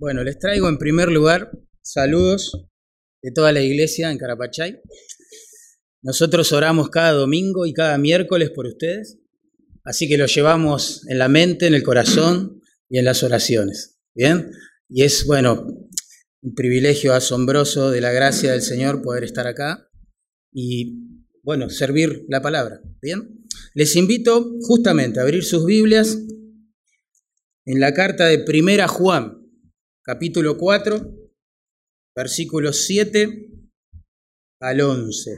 Bueno, les traigo en primer lugar saludos de toda la iglesia en Carapachay. Nosotros oramos cada domingo y cada miércoles por ustedes, así que lo llevamos en la mente, en el corazón y en las oraciones. ¿Bien? Y es, bueno, un privilegio asombroso de la gracia del Señor poder estar acá y, bueno, servir la palabra. ¿Bien? Les invito justamente a abrir sus Biblias en la carta de Primera Juan, capítulo 4, versículos 7 al 11.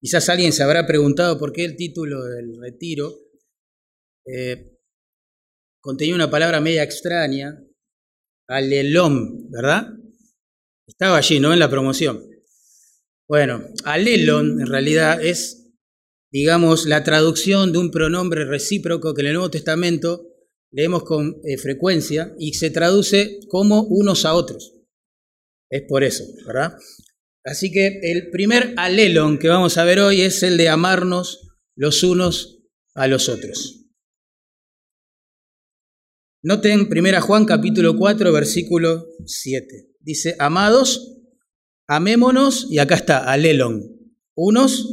Quizás alguien se habrá preguntado por qué el título del retiro eh, contenía una palabra media extraña, alelón, ¿verdad? Estaba allí, ¿no? En la promoción. Bueno, alelón en realidad es, digamos, la traducción de un pronombre recíproco que en el Nuevo Testamento leemos con eh, frecuencia y se traduce como unos a otros. Es por eso, ¿verdad? Así que el primer alelon que vamos a ver hoy es el de amarnos los unos a los otros. Noten 1 Juan capítulo 4 versículo 7. Dice, amados, amémonos, y acá está, alelon, unos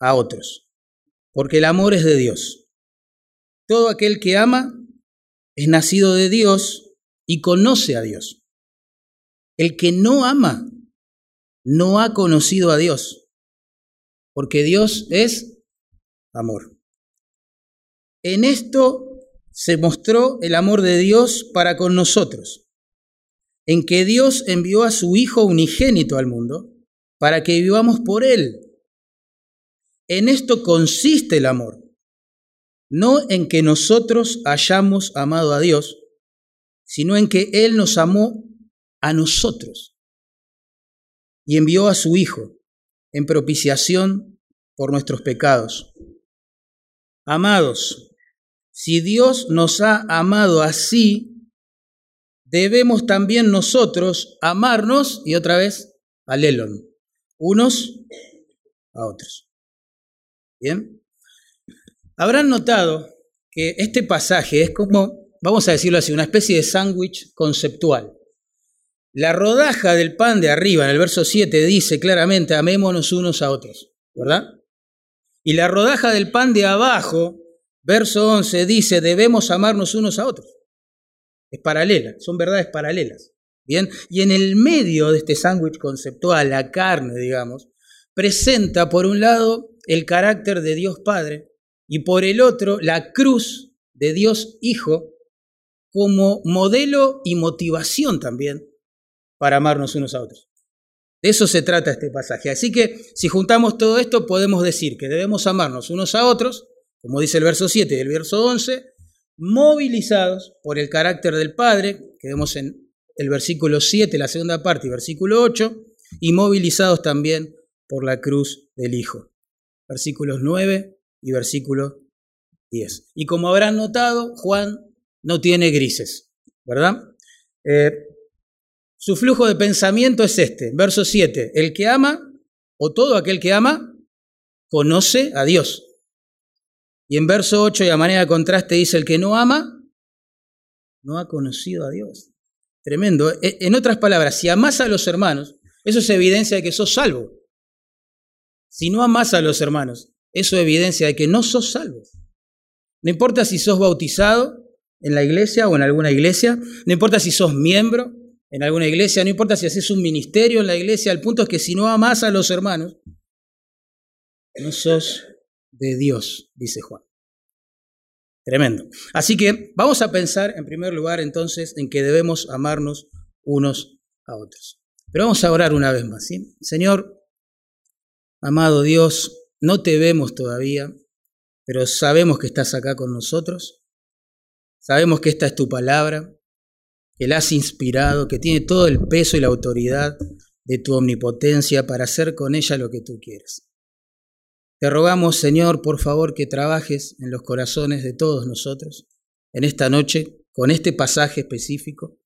a otros, porque el amor es de Dios. Todo aquel que ama es nacido de Dios y conoce a Dios. El que no ama no ha conocido a Dios, porque Dios es amor. En esto se mostró el amor de Dios para con nosotros, en que Dios envió a su Hijo unigénito al mundo para que vivamos por Él. En esto consiste el amor no en que nosotros hayamos amado a Dios, sino en que Él nos amó a nosotros y envió a su Hijo en propiciación por nuestros pecados. Amados, si Dios nos ha amado así, debemos también nosotros amarnos, y otra vez, alelon, unos a otros. ¿Bien? Habrán notado que este pasaje es como, vamos a decirlo así, una especie de sándwich conceptual. La rodaja del pan de arriba, en el verso 7, dice claramente, amémonos unos a otros, ¿verdad? Y la rodaja del pan de abajo, verso 11, dice, debemos amarnos unos a otros. Es paralela, son verdades paralelas. Bien, y en el medio de este sándwich conceptual, la carne, digamos, presenta por un lado el carácter de Dios Padre y por el otro la cruz de Dios Hijo como modelo y motivación también para amarnos unos a otros. De eso se trata este pasaje. Así que si juntamos todo esto podemos decir que debemos amarnos unos a otros, como dice el verso 7 y el verso 11, movilizados por el carácter del Padre, que vemos en el versículo 7, la segunda parte, y versículo 8, y movilizados también por la cruz del Hijo. Versículos 9 y versículo 10. Y como habrán notado, Juan no tiene grises, ¿verdad? Eh, su flujo de pensamiento es este, verso 7, el que ama, o todo aquel que ama, conoce a Dios. Y en verso 8, y a manera de contraste, dice, el que no ama, no ha conocido a Dios. Tremendo. E, en otras palabras, si amas a los hermanos, eso es evidencia de que sos salvo. Si no amas a los hermanos, eso evidencia de que no sos salvo. No importa si sos bautizado en la iglesia o en alguna iglesia, no importa si sos miembro en alguna iglesia, no importa si haces un ministerio en la iglesia, el punto es que si no amas a los hermanos, no sos de Dios, dice Juan. Tremendo. Así que vamos a pensar en primer lugar entonces en que debemos amarnos unos a otros. Pero vamos a orar una vez más, ¿sí? Señor, amado Dios, no te vemos todavía, pero sabemos que estás acá con nosotros. Sabemos que esta es tu palabra, que la has inspirado, que tiene todo el peso y la autoridad de tu omnipotencia para hacer con ella lo que tú quieres. Te rogamos, Señor, por favor, que trabajes en los corazones de todos nosotros en esta noche con este pasaje específico.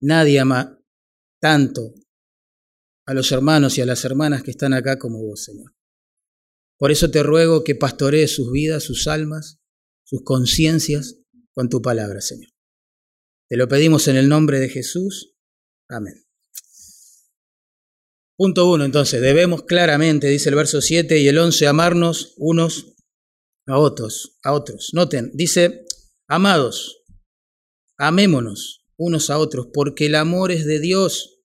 Nadie ama tanto a los hermanos y a las hermanas que están acá como vos, Señor. Por eso te ruego que pastorees sus vidas, sus almas, sus conciencias con tu palabra, Señor. Te lo pedimos en el nombre de Jesús. Amén. Punto uno, entonces, debemos claramente, dice el verso 7 y el 11, amarnos unos a otros, a otros. Noten, dice, amados, amémonos unos a otros, porque el amor es de Dios.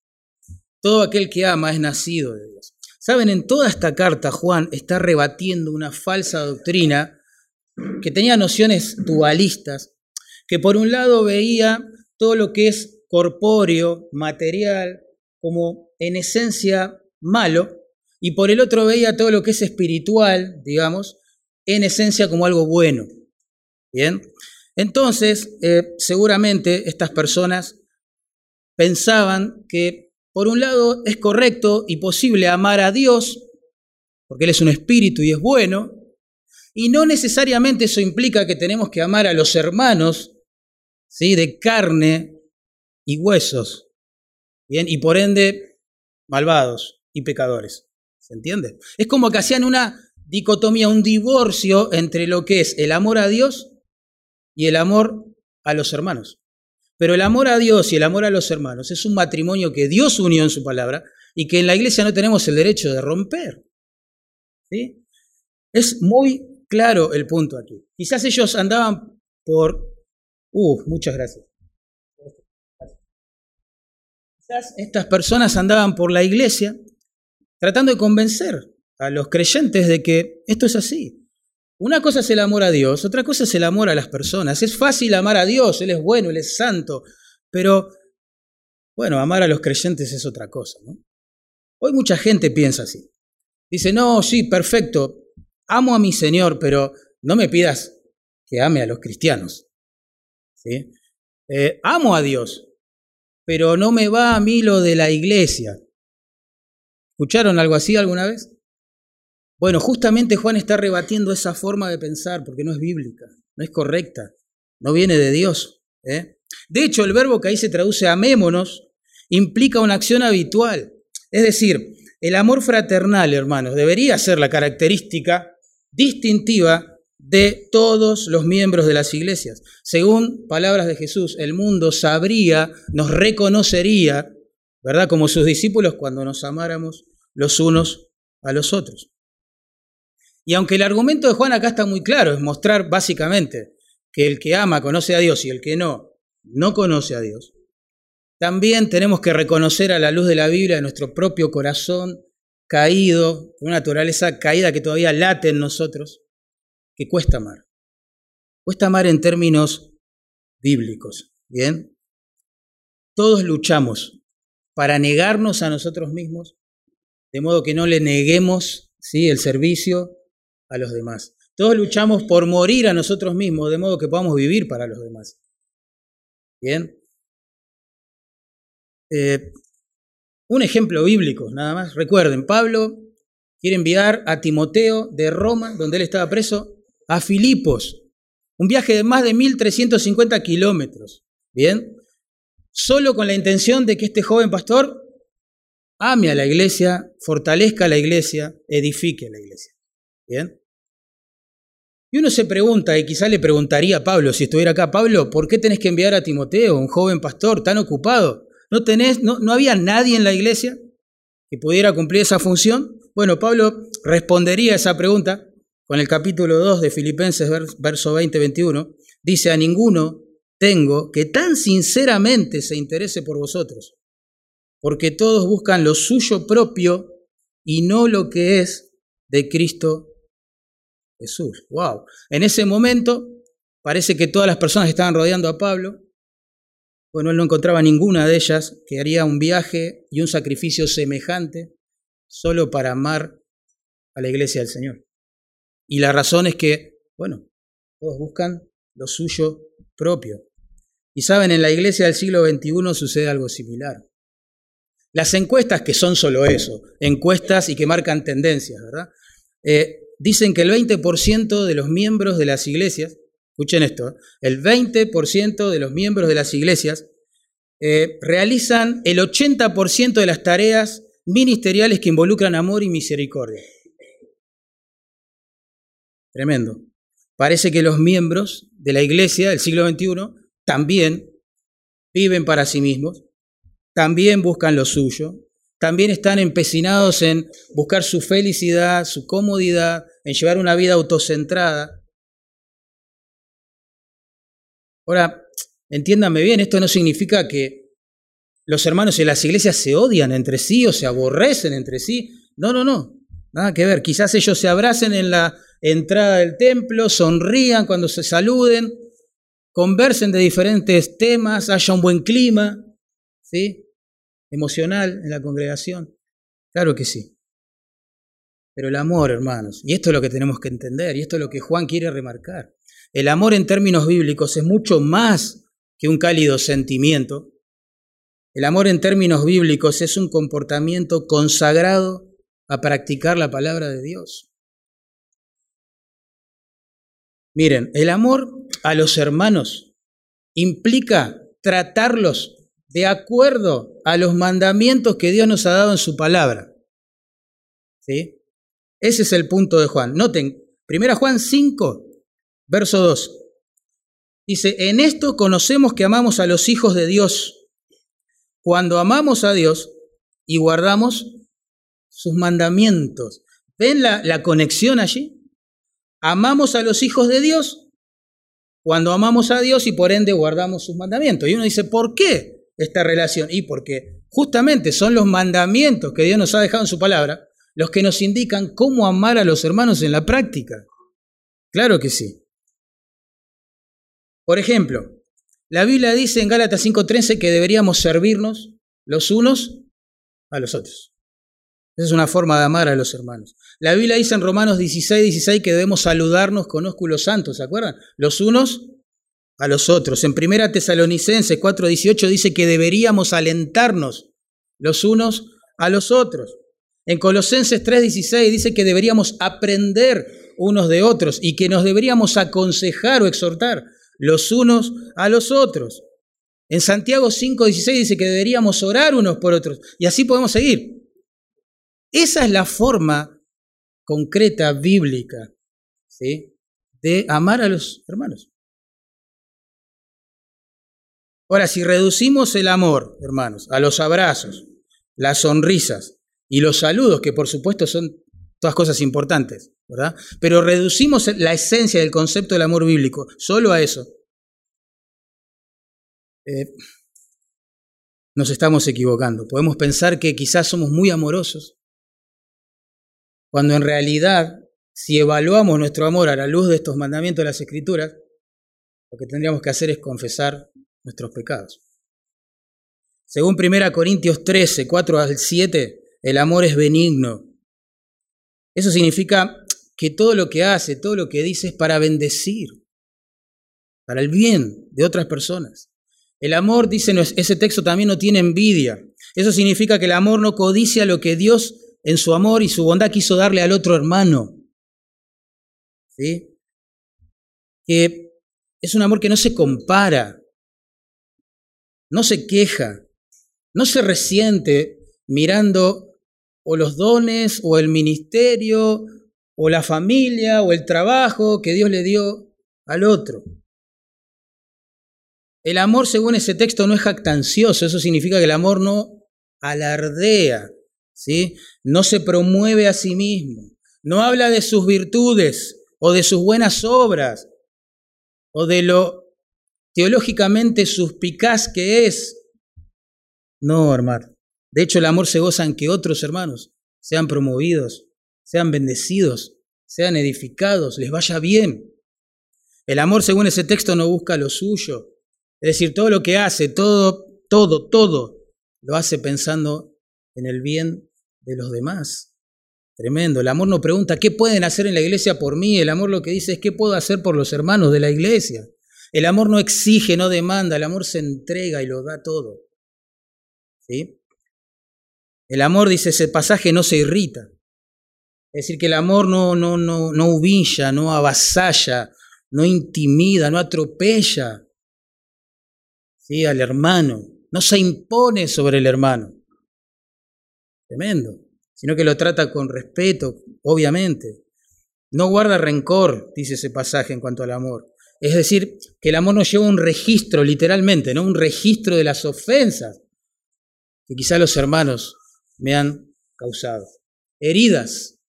Todo aquel que ama es nacido de Dios. Saben, en toda esta carta Juan está rebatiendo una falsa doctrina que tenía nociones dualistas, que por un lado veía todo lo que es corpóreo, material, como en esencia malo, y por el otro veía todo lo que es espiritual, digamos, en esencia como algo bueno. Bien, entonces eh, seguramente estas personas pensaban que por un lado es correcto y posible amar a Dios, porque Él es un espíritu y es bueno, y no necesariamente eso implica que tenemos que amar a los hermanos, ¿sí? de carne y huesos, ¿bien? y por ende malvados y pecadores. ¿Se entiende? Es como que hacían una dicotomía, un divorcio entre lo que es el amor a Dios y el amor a los hermanos. Pero el amor a Dios y el amor a los hermanos es un matrimonio que Dios unió en su palabra y que en la iglesia no tenemos el derecho de romper. ¿Sí? Es muy claro el punto aquí. Quizás ellos andaban por... Uh, muchas gracias. Quizás estas personas andaban por la iglesia tratando de convencer a los creyentes de que esto es así. Una cosa es el amor a Dios, otra cosa es el amor a las personas. Es fácil amar a Dios, Él es bueno, Él es santo, pero bueno, amar a los creyentes es otra cosa. ¿no? Hoy mucha gente piensa así. Dice, no, sí, perfecto, amo a mi Señor, pero no me pidas que ame a los cristianos. ¿Sí? Eh, amo a Dios, pero no me va a mí lo de la iglesia. ¿Escucharon algo así alguna vez? Bueno, justamente Juan está rebatiendo esa forma de pensar porque no es bíblica, no es correcta, no viene de Dios. ¿eh? De hecho, el verbo que ahí se traduce amémonos implica una acción habitual. Es decir, el amor fraternal, hermanos, debería ser la característica distintiva de todos los miembros de las iglesias. Según palabras de Jesús, el mundo sabría, nos reconocería, ¿verdad? Como sus discípulos cuando nos amáramos los unos a los otros. Y aunque el argumento de Juan acá está muy claro, es mostrar básicamente que el que ama conoce a Dios y el que no, no conoce a Dios, también tenemos que reconocer a la luz de la Biblia nuestro propio corazón caído, una naturaleza caída que todavía late en nosotros, que cuesta amar. Cuesta amar en términos bíblicos, ¿bien? Todos luchamos para negarnos a nosotros mismos, de modo que no le neguemos ¿sí? el servicio a los demás. Todos luchamos por morir a nosotros mismos, de modo que podamos vivir para los demás. Bien. Eh, un ejemplo bíblico, nada más. Recuerden, Pablo quiere enviar a Timoteo de Roma, donde él estaba preso, a Filipos. Un viaje de más de 1350 kilómetros. Bien. Solo con la intención de que este joven pastor ame a la iglesia, fortalezca a la iglesia, edifique a la iglesia. Bien. Y uno se pregunta, y quizá le preguntaría a Pablo, si estuviera acá, Pablo, ¿por qué tenés que enviar a Timoteo, un joven pastor tan ocupado? ¿No, tenés, no, no había nadie en la iglesia que pudiera cumplir esa función? Bueno, Pablo respondería a esa pregunta con el capítulo 2 de Filipenses, verso 20-21. Dice, a ninguno tengo que tan sinceramente se interese por vosotros, porque todos buscan lo suyo propio y no lo que es de Cristo Jesús. Wow. En ese momento parece que todas las personas estaban rodeando a Pablo, bueno, él no encontraba ninguna de ellas que haría un viaje y un sacrificio semejante solo para amar a la iglesia del Señor. Y la razón es que, bueno, todos buscan lo suyo propio. Y saben, en la iglesia del siglo XXI sucede algo similar. Las encuestas, que son solo eso, encuestas y que marcan tendencias, ¿verdad? Eh, dicen que el 20% de los miembros de las iglesias, escuchen esto, ¿eh? el 20% de los miembros de las iglesias eh, realizan el 80% de las tareas ministeriales que involucran amor y misericordia. Tremendo. parece que los miembros de la iglesia del siglo XXI también viven para sí mismos, también buscan lo suyo, también están empecinados en buscar su felicidad, su comodidad, en llevar una vida autocentrada. Ahora, entiéndame bien, esto no significa que los hermanos en las iglesias se odian entre sí o se aborrecen entre sí. No, no, no, nada que ver. Quizás ellos se abracen en la entrada del templo, sonrían cuando se saluden, conversen de diferentes temas, haya un buen clima, ¿sí? Emocional en la congregación. Claro que sí. Pero el amor, hermanos, y esto es lo que tenemos que entender, y esto es lo que Juan quiere remarcar. El amor en términos bíblicos es mucho más que un cálido sentimiento. El amor en términos bíblicos es un comportamiento consagrado a practicar la palabra de Dios. Miren, el amor a los hermanos implica tratarlos de acuerdo a los mandamientos que Dios nos ha dado en su palabra. ¿Sí? Ese es el punto de Juan. Noten, 1 Juan 5, verso 2. Dice, en esto conocemos que amamos a los hijos de Dios, cuando amamos a Dios y guardamos sus mandamientos. ¿Ven la, la conexión allí? Amamos a los hijos de Dios cuando amamos a Dios y por ende guardamos sus mandamientos. Y uno dice, ¿por qué esta relación? Y porque justamente son los mandamientos que Dios nos ha dejado en su palabra los que nos indican cómo amar a los hermanos en la práctica. Claro que sí. Por ejemplo, la Biblia dice en Gálatas 5:13 que deberíamos servirnos los unos a los otros. Esa es una forma de amar a los hermanos. La Biblia dice en Romanos 16, 16 que debemos saludarnos con ósculos santos, ¿se acuerdan? Los unos a los otros. En Primera Tesalonicenses 4, 18 dice que deberíamos alentarnos los unos a los otros. En Colosenses 3, 16 dice que deberíamos aprender unos de otros y que nos deberíamos aconsejar o exhortar los unos a los otros. En Santiago 5, 16 dice que deberíamos orar unos por otros. Y así podemos seguir. Esa es la forma concreta, bíblica, de amar a los hermanos. Ahora, si reducimos el amor, hermanos, a los abrazos, las sonrisas y los saludos, que por supuesto son todas cosas importantes, ¿verdad? Pero reducimos la esencia del concepto del amor bíblico solo a eso. Eh, nos estamos equivocando. Podemos pensar que quizás somos muy amorosos, cuando en realidad, si evaluamos nuestro amor a la luz de estos mandamientos de las Escrituras, lo que tendríamos que hacer es confesar nuestros pecados. Según 1 Corintios 13, 4 al 7, el amor es benigno. Eso significa que todo lo que hace, todo lo que dice es para bendecir, para el bien de otras personas. El amor, dice ese texto, también no tiene envidia. Eso significa que el amor no codicia lo que Dios en su amor y su bondad quiso darle al otro hermano. ¿Sí? Que es un amor que no se compara, no se queja, no se resiente mirando o los dones o el ministerio o la familia o el trabajo que Dios le dio al otro. El amor, según ese texto, no es jactancioso, eso significa que el amor no alardea, ¿sí? No se promueve a sí mismo, no habla de sus virtudes o de sus buenas obras o de lo teológicamente suspicaz que es. No, hermano. De hecho, el amor se goza en que otros hermanos sean promovidos, sean bendecidos, sean edificados, les vaya bien. El amor, según ese texto, no busca lo suyo. Es decir, todo lo que hace, todo, todo, todo, lo hace pensando en el bien de los demás. Tremendo. El amor no pregunta qué pueden hacer en la iglesia por mí. El amor lo que dice es qué puedo hacer por los hermanos de la iglesia. El amor no exige, no demanda. El amor se entrega y lo da todo. ¿Sí? El amor, dice ese pasaje, no se irrita. Es decir, que el amor no, no, no, no humilla, no avasalla, no intimida, no atropella ¿sí? al hermano. No se impone sobre el hermano tremendo, sino que lo trata con respeto, obviamente. no guarda rencor, dice ese pasaje en cuanto al amor. Es decir, que el amor nos lleva un registro, literalmente, ¿no? Un registro de las ofensas que quizá los hermanos me han causado. Heridas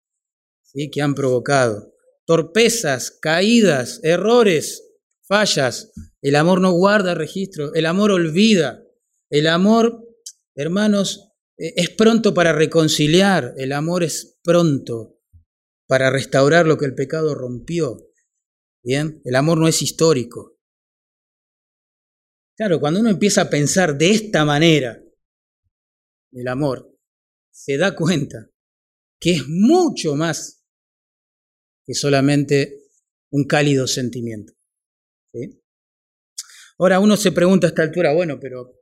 ¿sí? que han provocado. Torpezas, caídas, errores, fallas. El amor no guarda registro, el amor olvida. El amor, hermanos, eh, es pronto para reconciliar, el amor es pronto para restaurar lo que el pecado rompió. Bien, el amor no es histórico. Claro, cuando uno empieza a pensar de esta manera, el amor, se da cuenta que es mucho más que solamente un cálido sentimiento. Ahora uno se pregunta a esta altura, bueno, pero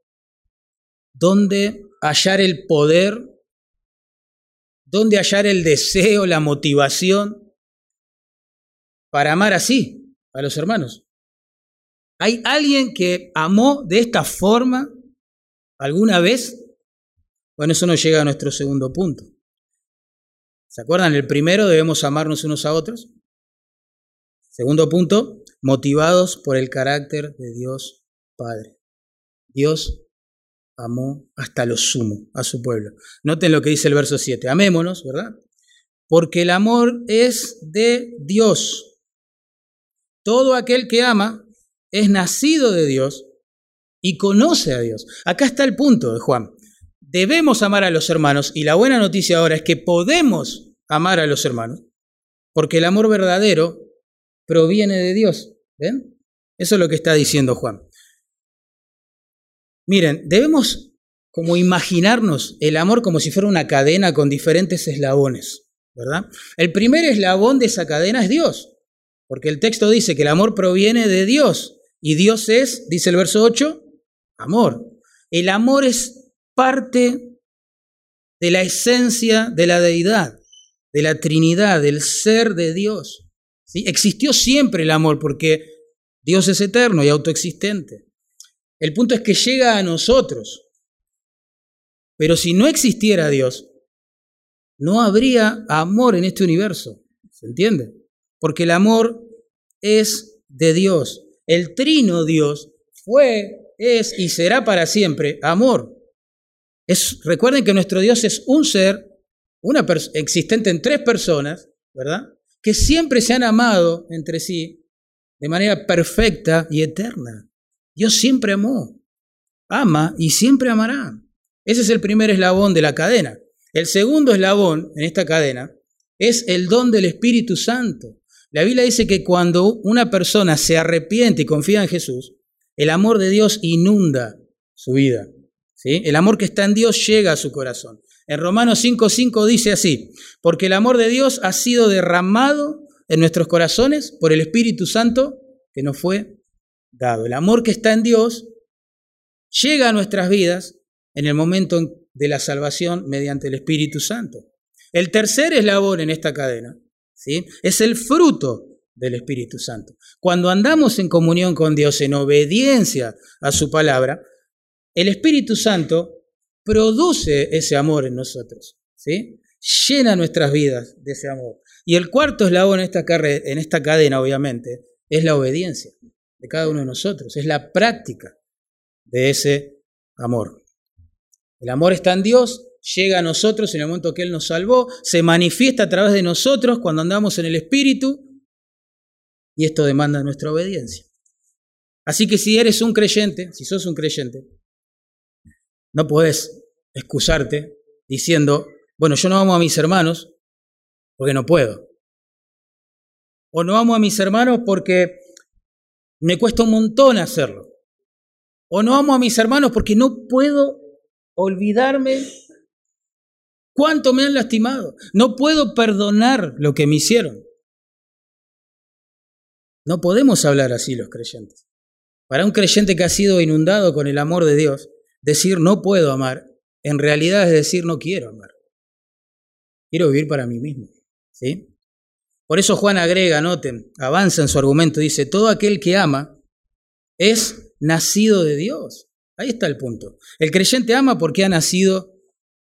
¿dónde hallar el poder? ¿Dónde hallar el deseo, la motivación para amar así a los hermanos? ¿Hay alguien que amó de esta forma alguna vez? Bueno, eso nos llega a nuestro segundo punto. ¿Se acuerdan? El primero, debemos amarnos unos a otros. Segundo punto, motivados por el carácter de Dios Padre. Dios amó hasta lo sumo a su pueblo. Noten lo que dice el verso 7. Amémonos, ¿verdad? Porque el amor es de Dios. Todo aquel que ama es nacido de Dios y conoce a Dios. Acá está el punto de Juan debemos amar a los hermanos y la buena noticia ahora es que podemos amar a los hermanos porque el amor verdadero proviene de Dios. ¿Ven? Eso es lo que está diciendo Juan. Miren, debemos como imaginarnos el amor como si fuera una cadena con diferentes eslabones, ¿verdad? El primer eslabón de esa cadena es Dios, porque el texto dice que el amor proviene de Dios y Dios es, dice el verso 8, amor. El amor es parte de la esencia de la deidad, de la Trinidad, del ser de Dios. ¿Sí? Existió siempre el amor porque Dios es eterno y autoexistente. El punto es que llega a nosotros. Pero si no existiera Dios, no habría amor en este universo. ¿Se entiende? Porque el amor es de Dios. El trino Dios fue, es y será para siempre amor recuerden que nuestro Dios es un ser, una existente en tres personas, ¿verdad? Que siempre se han amado entre sí de manera perfecta y eterna. Dios siempre amó, ama y siempre amará. Ese es el primer eslabón de la cadena. El segundo eslabón en esta cadena es el don del Espíritu Santo. La Biblia dice que cuando una persona se arrepiente y confía en Jesús, el amor de Dios inunda su vida. El amor que está en Dios llega a su corazón. En Romanos 5.5 dice así, porque el amor de Dios ha sido derramado en nuestros corazones por el Espíritu Santo que nos fue dado. El amor que está en Dios llega a nuestras vidas en el momento de la salvación mediante el Espíritu Santo. El tercer eslabón en esta cadena ¿sí? es el fruto del Espíritu Santo. Cuando andamos en comunión con Dios, en obediencia a su palabra, el Espíritu Santo produce ese amor en nosotros, ¿sí? Llena nuestras vidas de ese amor. Y el cuarto eslabón en esta, en esta cadena, obviamente, es la obediencia de cada uno de nosotros, es la práctica de ese amor. El amor está en Dios, llega a nosotros en el momento que Él nos salvó, se manifiesta a través de nosotros cuando andamos en el Espíritu, y esto demanda nuestra obediencia. Así que si eres un creyente, si sos un creyente, no puedes excusarte diciendo, bueno, yo no amo a mis hermanos porque no puedo. O no amo a mis hermanos porque me cuesta un montón hacerlo. O no amo a mis hermanos porque no puedo olvidarme cuánto me han lastimado. No puedo perdonar lo que me hicieron. No podemos hablar así los creyentes. Para un creyente que ha sido inundado con el amor de Dios, Decir no puedo amar, en realidad es decir no quiero amar. Quiero vivir para mí mismo. ¿sí? Por eso Juan agrega, noten, avanza en su argumento, dice, todo aquel que ama es nacido de Dios. Ahí está el punto. El creyente ama porque ha nacido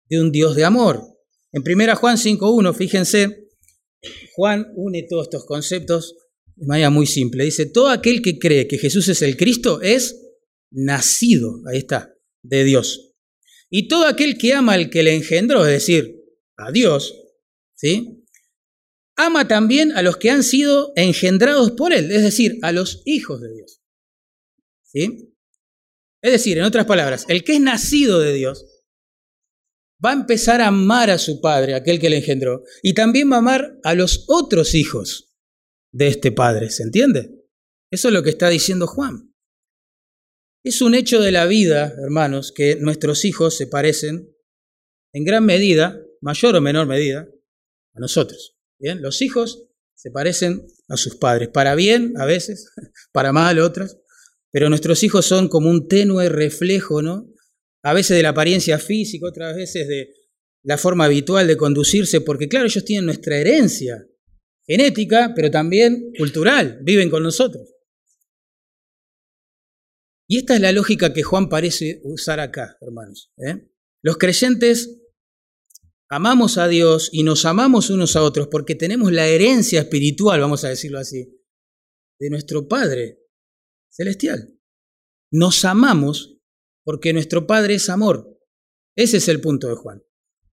de un Dios de amor. En 1 Juan 5.1, fíjense, Juan une todos estos conceptos de manera muy simple. Dice, todo aquel que cree que Jesús es el Cristo es nacido, ahí está, de Dios. Y todo aquel que ama al que le engendró, es decir, a Dios, ¿sí? Ama también a los que han sido engendrados por Él, es decir, a los hijos de Dios. ¿Sí? Es decir, en otras palabras, el que es nacido de Dios va a empezar a amar a su padre, aquel que le engendró, y también va a amar a los otros hijos de este padre, ¿se entiende? Eso es lo que está diciendo Juan. Es un hecho de la vida, hermanos, que nuestros hijos se parecen en gran medida, mayor o menor medida, a nosotros. Bien, los hijos se parecen a sus padres, para bien a veces, para mal otras, pero nuestros hijos son como un tenue reflejo, ¿no? A veces de la apariencia física, otras veces de la forma habitual de conducirse, porque claro, ellos tienen nuestra herencia genética, pero también cultural, viven con nosotros. Y esta es la lógica que Juan parece usar acá, hermanos. ¿eh? Los creyentes amamos a Dios y nos amamos unos a otros porque tenemos la herencia espiritual, vamos a decirlo así, de nuestro Padre celestial. Nos amamos porque nuestro Padre es amor. Ese es el punto de Juan.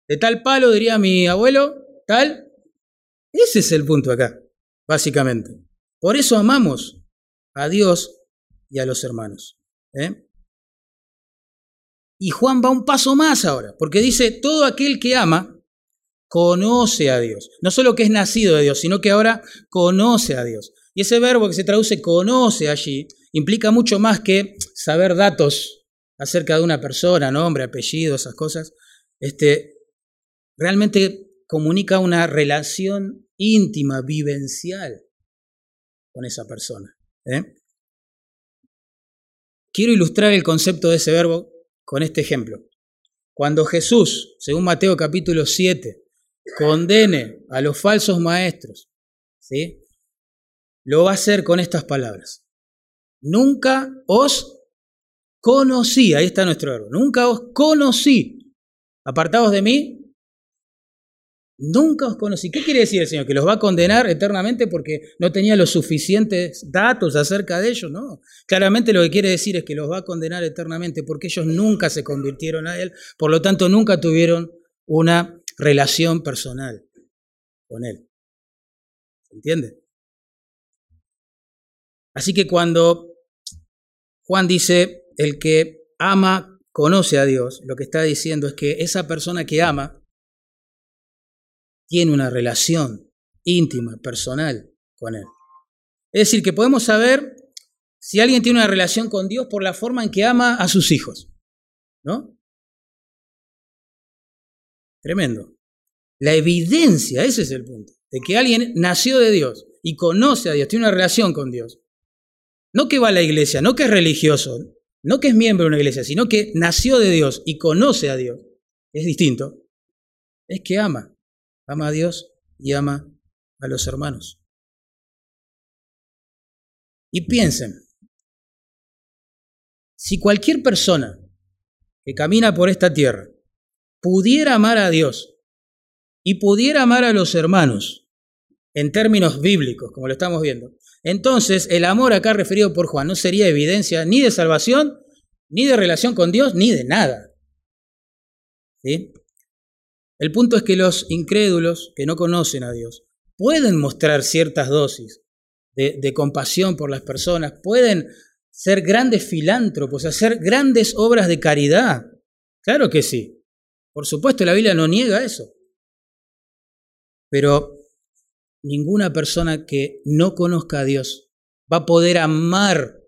De tal palo, diría mi abuelo, tal. Ese es el punto acá, básicamente. Por eso amamos a Dios y a los hermanos. ¿eh? Y Juan va un paso más ahora, porque dice, todo aquel que ama conoce a Dios. No solo que es nacido de Dios, sino que ahora conoce a Dios. Y ese verbo que se traduce conoce allí implica mucho más que saber datos acerca de una persona, nombre, apellido, esas cosas. Este, realmente comunica una relación íntima, vivencial con esa persona. ¿eh? Quiero ilustrar el concepto de ese verbo con este ejemplo. Cuando Jesús, según Mateo capítulo 7, condene a los falsos maestros, ¿sí? lo va a hacer con estas palabras. Nunca os conocí, ahí está nuestro verbo, nunca os conocí. Apartados de mí, Nunca os conocí. ¿Qué quiere decir el Señor? ¿Que los va a condenar eternamente porque no tenía los suficientes datos acerca de ellos? No. Claramente lo que quiere decir es que los va a condenar eternamente porque ellos nunca se convirtieron a Él, por lo tanto nunca tuvieron una relación personal con Él. ¿Se entiende? Así que cuando Juan dice, el que ama conoce a Dios, lo que está diciendo es que esa persona que ama tiene una relación íntima, personal con Él. Es decir, que podemos saber si alguien tiene una relación con Dios por la forma en que ama a sus hijos. ¿No? Tremendo. La evidencia, ese es el punto, de que alguien nació de Dios y conoce a Dios, tiene una relación con Dios. No que va a la iglesia, no que es religioso, no que es miembro de una iglesia, sino que nació de Dios y conoce a Dios. Es distinto. Es que ama ama a Dios y ama a los hermanos. Y piensen, si cualquier persona que camina por esta tierra pudiera amar a Dios y pudiera amar a los hermanos en términos bíblicos, como lo estamos viendo, entonces el amor acá referido por Juan no sería evidencia ni de salvación, ni de relación con Dios, ni de nada. ¿Sí? El punto es que los incrédulos que no conocen a Dios pueden mostrar ciertas dosis de, compasión por las personas, pueden ser grandes filántropos, hacer grandes obras de caridad. Claro que sí. Por supuesto, la Biblia no niega eso. Pero ninguna persona que no conozca a Dios va a poder amar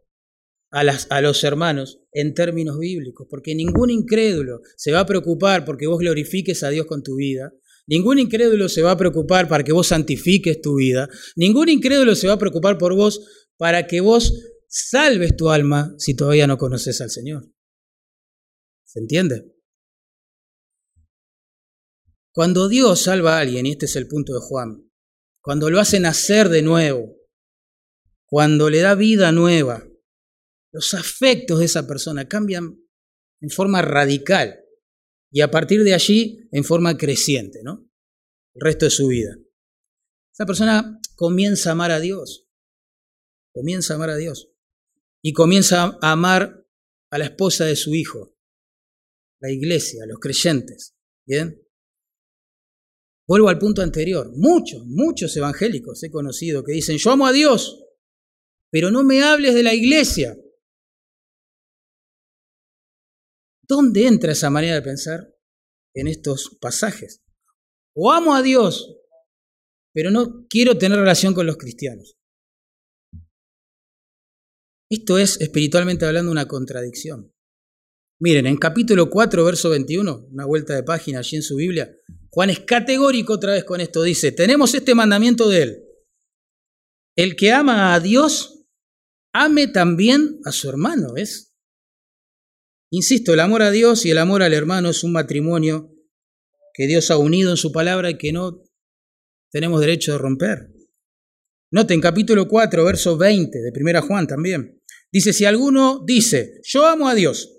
a, los hermanos en términos bíblicos, porque ningún incrédulo se va a preocupar porque vos glorifiques a Dios con tu vida, ningún incrédulo se va a preocupar para que vos santifiques tu vida, ningún incrédulo se va a preocupar por vos para que vos salves tu alma si todavía no conoces al Señor. ¿Se entiende? Cuando Dios salva a alguien, y este es el punto de Juan, cuando lo hace nacer de nuevo, cuando le da vida nueva, los afectos de esa persona cambian en forma radical y a partir de allí en forma creciente, ¿no? El resto de su vida. esa persona comienza a amar a Dios, comienza a amar a Dios y comienza a amar a la esposa de su hijo, la iglesia, los creyentes. ¿Bien? Vuelvo al punto anterior. Muchos, muchos evangélicos he conocido que dicen, yo amo a Dios, pero no me hables de la iglesia. ¿Dónde entra esa manera de pensar en estos pasajes? O amo a Dios, pero no quiero tener relación con los cristianos. Esto es, espiritualmente hablando, una contradicción. Miren, en capítulo 4, verso 21, una vuelta de página allí en su Biblia, Juan es categórico otra vez con esto. Dice, tenemos este mandamiento de él. El que ama a Dios, ame también a su hermano, ¿ves? Insisto, el amor a Dios y el amor al hermano es un matrimonio que Dios ha unido en su palabra y que no tenemos derecho de romper. Noten capítulo 4, verso 20 de 1 Juan también. Dice, si alguno dice, yo amo a Dios,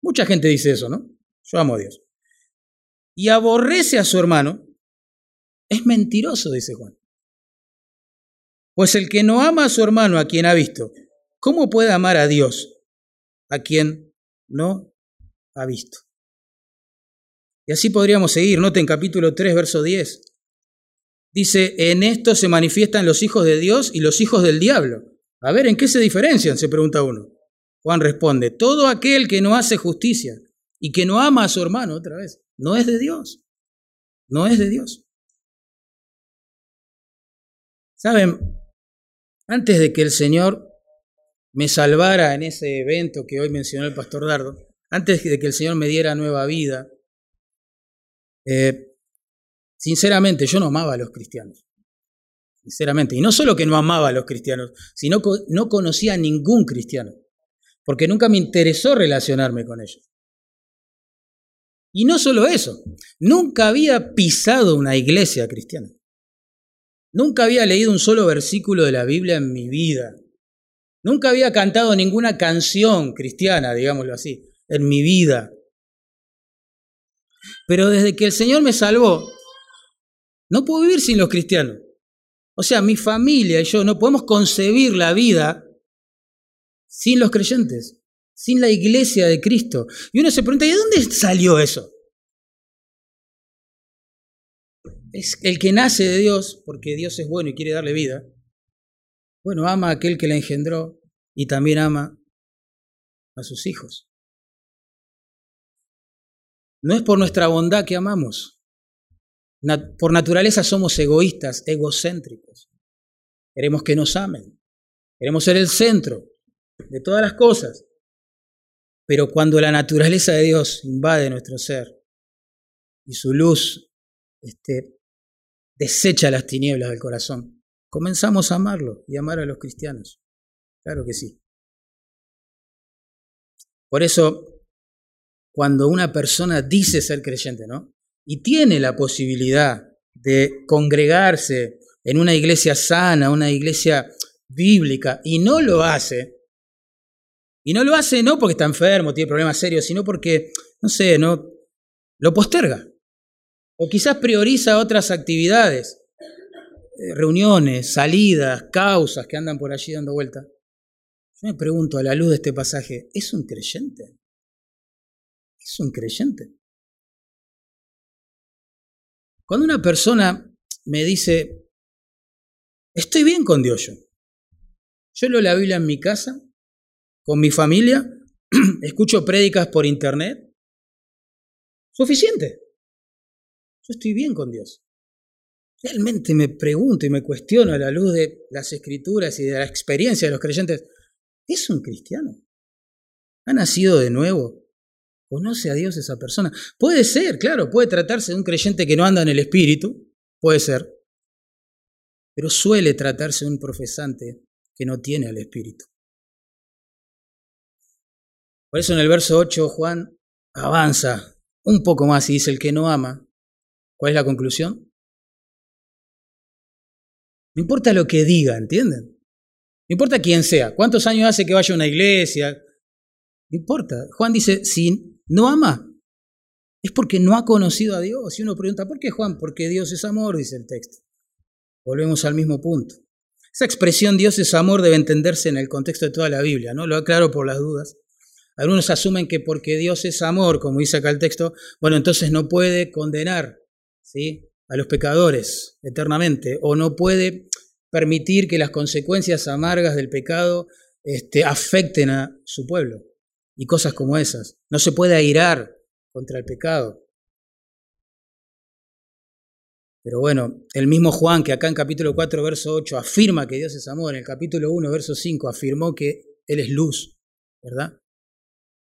mucha gente dice eso, ¿no? Yo amo a Dios. Y aborrece a su hermano, es mentiroso, dice Juan. Pues el que no ama a su hermano, a quien ha visto, ¿cómo puede amar a Dios, a quien no ha visto? Y así podríamos seguir. Noten capítulo 3, verso 10. Dice, en esto se manifiestan los hijos de Dios y los hijos del diablo. A ver, ¿en qué se diferencian? Se pregunta uno. Juan responde, todo aquel que no hace justicia y que no ama a su hermano, otra vez, no es de Dios. No es de Dios. Saben, antes de que el Señor me salvara en ese evento que hoy mencionó el pastor Dardo, antes de que el Señor me diera nueva vida, eh, sinceramente yo no amaba a los cristianos sinceramente. Y no solo que no amaba a los cristianos, sino que no conocía a ningún cristiano, porque nunca me interesó relacionarme con ellos. Y no solo eso, nunca había pisado una iglesia cristiana. Nunca había leído un solo versículo de la Biblia en mi vida. Nunca había cantado ninguna canción cristiana, digámoslo así, en mi vida. Pero desde que el Señor me salvó, no puedo vivir sin los cristianos. O sea, mi familia y yo no podemos concebir la vida sin los creyentes, sin la iglesia de Cristo. Y uno se pregunta, ¿y de dónde salió eso? Es el que nace de Dios, porque Dios es bueno y quiere darle vida. Bueno, ama a aquel que la engendró y también ama a sus hijos. No es por nuestra bondad que amamos, por naturaleza somos egoístas, egocéntricos. Queremos que nos amen. Queremos ser el centro de todas las cosas. Pero cuando la naturaleza de Dios invade nuestro ser y su luz este, desecha las tinieblas del corazón, comenzamos a amarlo y amar a los cristianos. Claro que sí. Por eso, cuando una persona dice ser creyente, ¿no? y tiene la posibilidad de congregarse en una iglesia sana, una iglesia bíblica, y no lo hace, y no lo hace no porque está enfermo, tiene problemas serios, sino porque, no sé, no, lo posterga. O quizás prioriza otras actividades, reuniones, salidas, causas que andan por allí dando vuelta. Yo me pregunto a la luz de este pasaje, ¿es un creyente? ¿Es un creyente? Cuando una persona me dice, estoy bien con Dios yo, yo leo la Biblia en mi casa, con mi familia, escucho prédicas por internet, suficiente. Yo estoy bien con Dios. Realmente me pregunto y me cuestiono a la luz de las escrituras y de la experiencia de los creyentes, ¿es un cristiano? ¿Ha nacido de nuevo? ¿Conoce a Dios esa persona? Puede ser, claro, puede tratarse de un creyente que no anda en el Espíritu, puede ser, pero suele tratarse de un profesante que no tiene el Espíritu. Por eso en el verso 8 Juan avanza un poco más y dice, el que no ama, ¿cuál es la conclusión? No importa lo que diga, ¿entienden? No importa quién sea, cuántos años hace que vaya a una iglesia, no importa. Juan dice, si no ama, es porque no ha conocido a Dios. Y uno pregunta, ¿por qué Juan? Porque Dios es amor, dice el texto. Volvemos al mismo punto. Esa expresión Dios es amor debe entenderse en el contexto de toda la Biblia, ¿no? Lo aclaro por las dudas. Algunos asumen que porque Dios es amor, como dice acá el texto, bueno, entonces no puede condenar ¿sí? A los pecadores eternamente, o no puede permitir que las consecuencias amargas del pecado este, afecten a su pueblo, y cosas como esas. No se puede airar contra el pecado. Pero bueno, el mismo Juan, que acá en capítulo 4, verso 8, afirma que Dios es amor, en el capítulo 1, verso 5, afirmó que Él es luz, ¿verdad?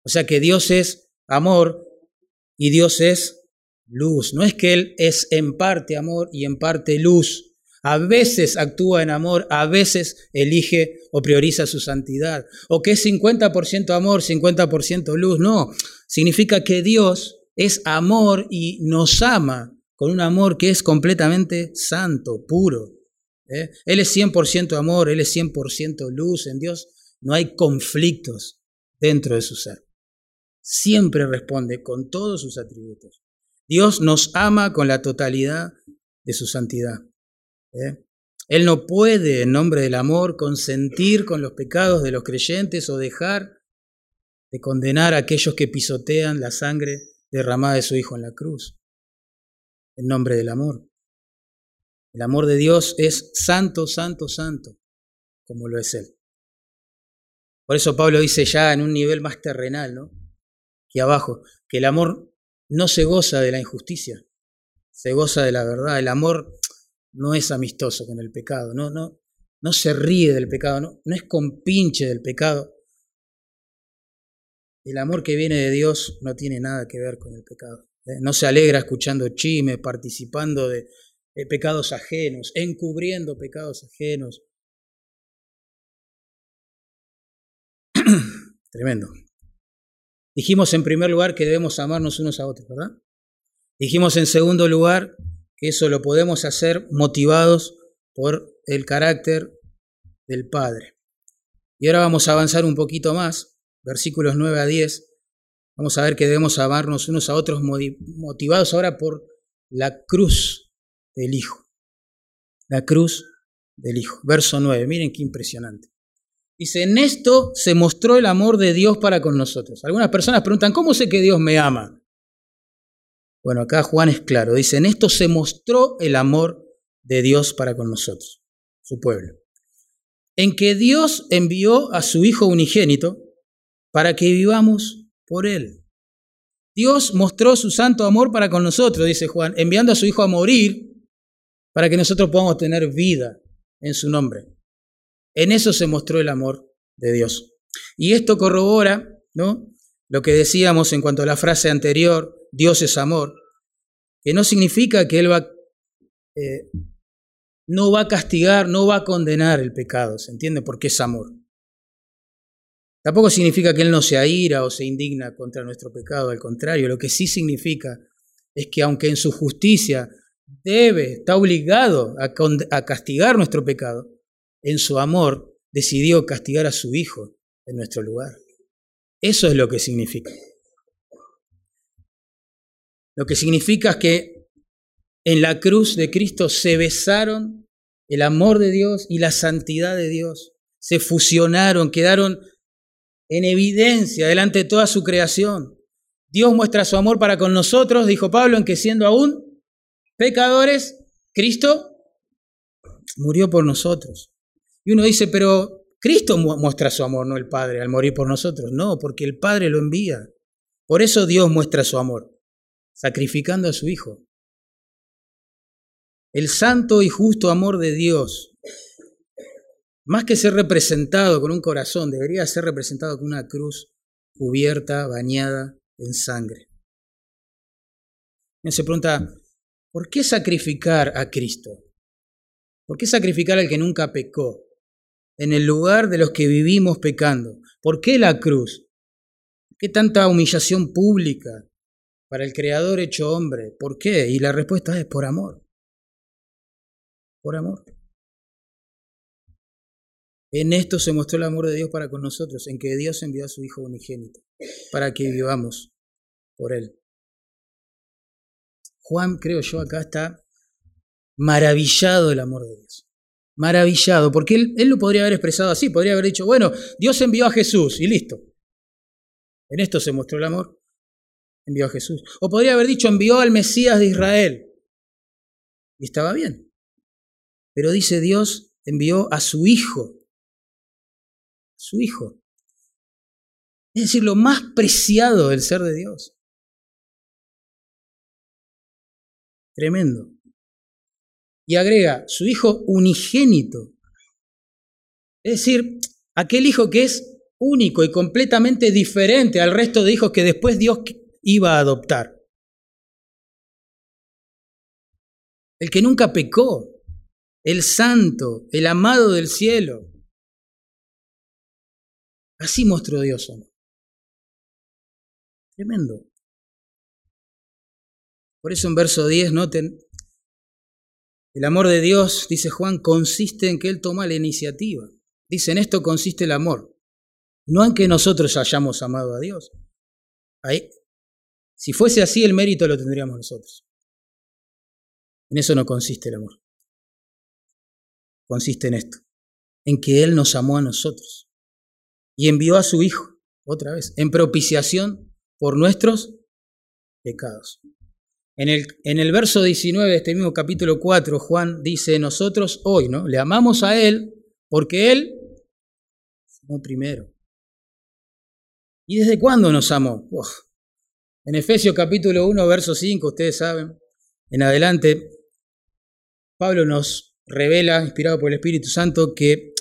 O sea que Dios es amor y Dios es luz. No es que Él es en parte amor y en parte luz. A veces actúa en amor, a veces elige o prioriza su santidad. O que es 50% amor, 50% luz. No, significa que Dios es amor y nos ama con un amor que es completamente santo, puro. ¿eh? Él es 100% amor, Él es 100% luz. En Dios no hay conflictos dentro de su ser. Siempre responde con todos sus atributos. Dios nos ama con la totalidad de su santidad. ¿eh? Él no puede, en nombre del amor, consentir con los pecados de los creyentes o dejar de condenar a aquellos que pisotean la sangre derramada de su Hijo en la cruz en nombre del amor. El amor de Dios es santo, santo, santo, como lo es Él. Por eso Pablo dice ya en un nivel más terrenal, ¿no? Que abajo, que el amor no se goza de la injusticia, se goza de la verdad. El amor no es amistoso con el pecado, no, no, no se ríe del pecado, no, no es compinche del pecado. El amor que viene de Dios no tiene nada que ver con el pecado. Eh, no se alegra escuchando chismes, participando de, pecados ajenos, encubriendo pecados ajenos. Tremendo. Dijimos en primer lugar que debemos amarnos unos a otros, ¿verdad? Dijimos en segundo lugar que eso lo podemos hacer motivados por el carácter del Padre. Y ahora vamos a avanzar un poquito más, versículos 9 a 10. Vamos a ver que debemos amarnos unos a otros motivados ahora por la cruz del Hijo. La cruz del Hijo. Verso 9, miren qué impresionante. Dice, en esto se mostró el amor de Dios para con nosotros. Algunas personas preguntan, ¿cómo sé que Dios me ama? Bueno, acá Juan es claro. Dice, en esto se mostró el amor de Dios para con nosotros, su pueblo. En que Dios envió a su Hijo unigénito para que vivamos por Él. Dios mostró su santo amor para con nosotros, dice Juan, enviando a su Hijo a morir para que nosotros podamos tener vida en su nombre. En eso se mostró el amor de Dios. Y esto corrobora, ¿no? Lo que decíamos en cuanto a la frase anterior, Dios es amor, que no significa que Él va, eh, no va a castigar, no va a condenar el pecado, ¿se entiende? Porque es amor. Tampoco significa que Él no se aira o se indigna contra nuestro pecado, al contrario, lo que sí significa es que aunque en su justicia debe, está obligado a, a castigar nuestro pecado, en su amor decidió castigar a su Hijo en nuestro lugar. Eso es lo que significa. Lo que significa es que en la cruz de Cristo se besaron el amor de Dios y la santidad de Dios. Se fusionaron, quedaron en evidencia delante de toda su creación. Dios muestra su amor para con nosotros, dijo Pablo, en que siendo aún pecadores, Cristo murió por nosotros. Y uno dice, pero Cristo muestra su amor, no el Padre, al morir por nosotros. No, porque el Padre lo envía. Por eso Dios muestra su amor, sacrificando a su Hijo. El santo y justo amor de Dios más que ser representado con un corazón, debería ser representado con una cruz cubierta, bañada en sangre. Uno se pregunta, ¿por qué sacrificar a Cristo? ¿Por qué sacrificar al que nunca pecó? En el lugar de los que vivimos pecando. ¿Por qué la cruz? ¿Por qué tanta humillación pública para el Creador hecho hombre? ¿Por qué? Y la respuesta es por amor. Por amor. En esto se mostró el amor de Dios para con nosotros, en que Dios envió a su Hijo unigénito, para que vivamos por Él. Juan, creo yo, acá está maravillado del amor de Dios. Maravillado, porque él, él lo podría haber expresado así, podría haber dicho, bueno, Dios envió a Jesús y listo. En esto se mostró el amor. Envió a Jesús. O podría haber dicho, envió al Mesías de Israel. Y estaba bien. Pero dice Dios, envió a su Hijo. Su Hijo. Es decir, lo más preciado del ser de Dios. Tremendo. Y agrega, su Hijo unigénito. Es decir, aquel Hijo que es único y completamente diferente al resto de hijos que después Dios iba a adoptar. El que nunca pecó, el santo, el amado del cielo. Así mostró Dios Tremendo. Por eso en verso 10 noten, el amor de Dios, dice Juan, consiste en que Él toma la iniciativa. Dice, en esto consiste el amor. No en que nosotros hayamos amado a Dios. Ahí, si fuese así, el mérito lo tendríamos nosotros. En eso no consiste el amor. Consiste en esto, en que Él nos amó a nosotros y envió a su Hijo, otra vez, en propiciación por nuestros pecados. En el, en el verso 19 de este mismo capítulo 4, Juan dice, nosotros hoy, ¿no? Le amamos a Él porque Él amó primero. ¿Y desde cuándo nos amó? En Efesios capítulo 1, verso 5, ustedes saben, en adelante, Pablo nos revela, inspirado por el Espíritu Santo, que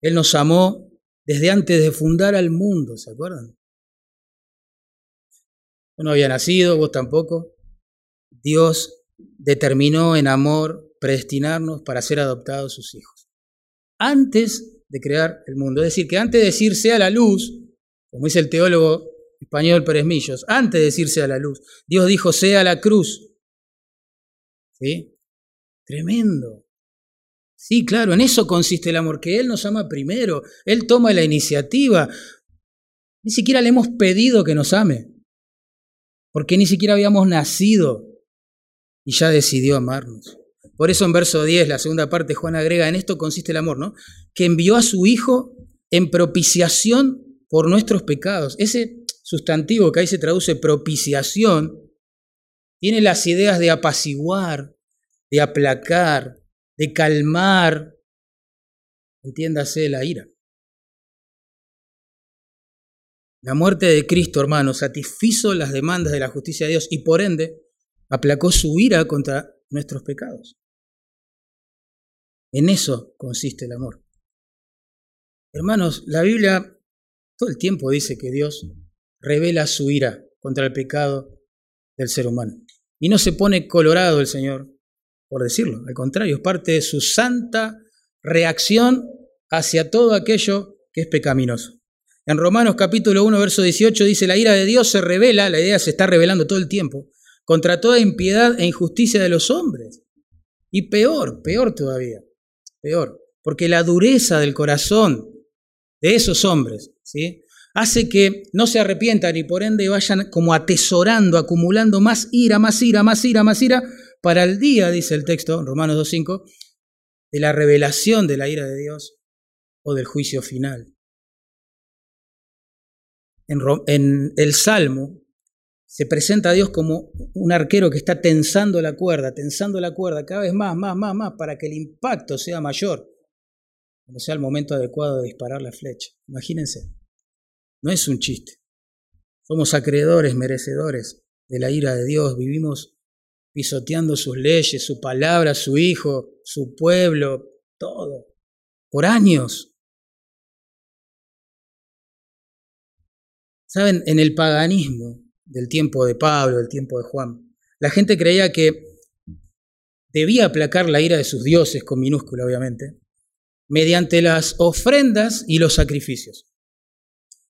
Él nos amó desde antes de fundar al mundo, ¿se acuerdan? Yo no había nacido, vos tampoco. Dios determinó en amor predestinarnos para ser adoptados sus hijos. Antes de crear el mundo. Es decir, que antes de decir sea la luz, como dice el teólogo español Pérez Millos, antes de decirse a la luz, Dios dijo sea la cruz. ¿Sí? Tremendo. Sí, claro, en eso consiste el amor, que Él nos ama primero, Él toma la iniciativa. Ni siquiera le hemos pedido que nos ame, porque ni siquiera habíamos nacido y ya decidió amarnos. Por eso en verso 10, la segunda parte, Juan agrega, en esto consiste el amor, ¿no? Que envió a su Hijo en propiciación por nuestros pecados. Ese sustantivo que ahí se traduce propiciación tiene las ideas de apaciguar, de aplacar, de calmar, entiéndase la ira. La muerte de Cristo, hermano, satisfizo las demandas de la justicia de Dios y por ende aplacó su ira contra nuestros pecados. En eso consiste el amor. Hermanos, la Biblia todo el tiempo dice que Dios revela su ira contra el pecado del ser humano. Y no se pone colorado el Señor por decirlo, al contrario, es parte de su santa reacción hacia todo aquello que es pecaminoso. En Romanos capítulo 1, verso 18 dice, la ira de Dios se revela, la idea se está revelando todo el tiempo, contra toda impiedad e injusticia de los hombres. Y peor, peor todavía, peor, porque la dureza del corazón de esos hombres, ¿sí? hace que no se arrepientan y por ende vayan como atesorando, acumulando más ira, más ira, más ira, más ira, para el día, dice el texto, Romanos 2.5, de la revelación de la ira de Dios o del juicio final. En, en el Salmo se presenta a Dios como un arquero que está tensando la cuerda, tensando la cuerda cada vez más, más, más, más, para que el impacto sea mayor, cuando sea el momento adecuado de disparar la flecha. Imagínense, no es un chiste. Somos acreedores, merecedores de la ira de Dios, vivimos pisoteando sus leyes, su palabra, su hijo, su pueblo, todo, por años. Saben, en el paganismo, del tiempo de Pablo, del tiempo de Juan. La gente creía que debía aplacar la ira de sus dioses, con minúscula obviamente, mediante las ofrendas y los sacrificios.